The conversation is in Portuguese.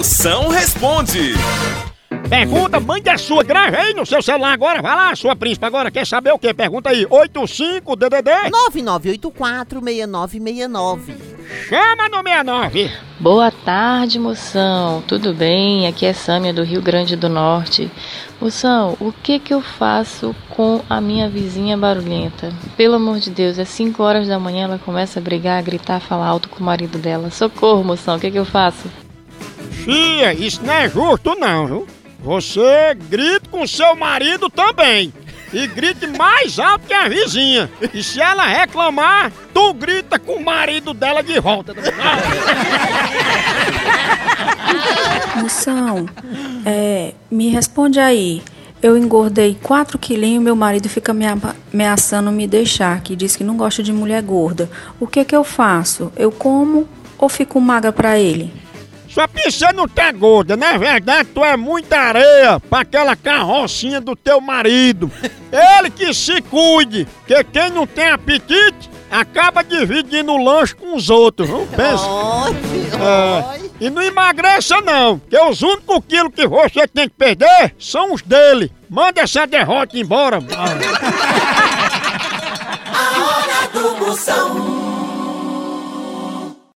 Moção responde. Pergunta, mande a sua, grave aí no seu celular agora, vai lá, sua príncipe agora, quer saber o quê? Pergunta aí, 85-DDD, 9984-6969. chama no 69. Boa tarde, moção. Tudo bem? Aqui é Sâmia do Rio Grande do Norte. Moção, o que que eu faço com a minha vizinha barulhenta? Pelo amor de Deus, às 5 horas da manhã ela começa a brigar, a gritar, a falar alto com o marido dela. Socorro, moção, o que que eu faço? Fia, isso não é justo não, viu? Você grita com seu marido também. E grite mais alto que a vizinha. E se ela reclamar, tu grita com o marido dela de volta. Moção, é, me responde aí. Eu engordei 4 quilinhos e meu marido fica me ameaçando me deixar, que diz que não gosta de mulher gorda. O que que eu faço? Eu como ou fico magra pra ele? Que você não tá gorda, na verdade tu é muita areia pra aquela carrocinha do teu marido. Ele que se cuide, que quem não tem apetite acaba dividindo o lanche com os outros, viu? Pensa. É, e não emagreça não, porque os únicos quilos que você tem que perder são os dele. Manda essa derrota embora. A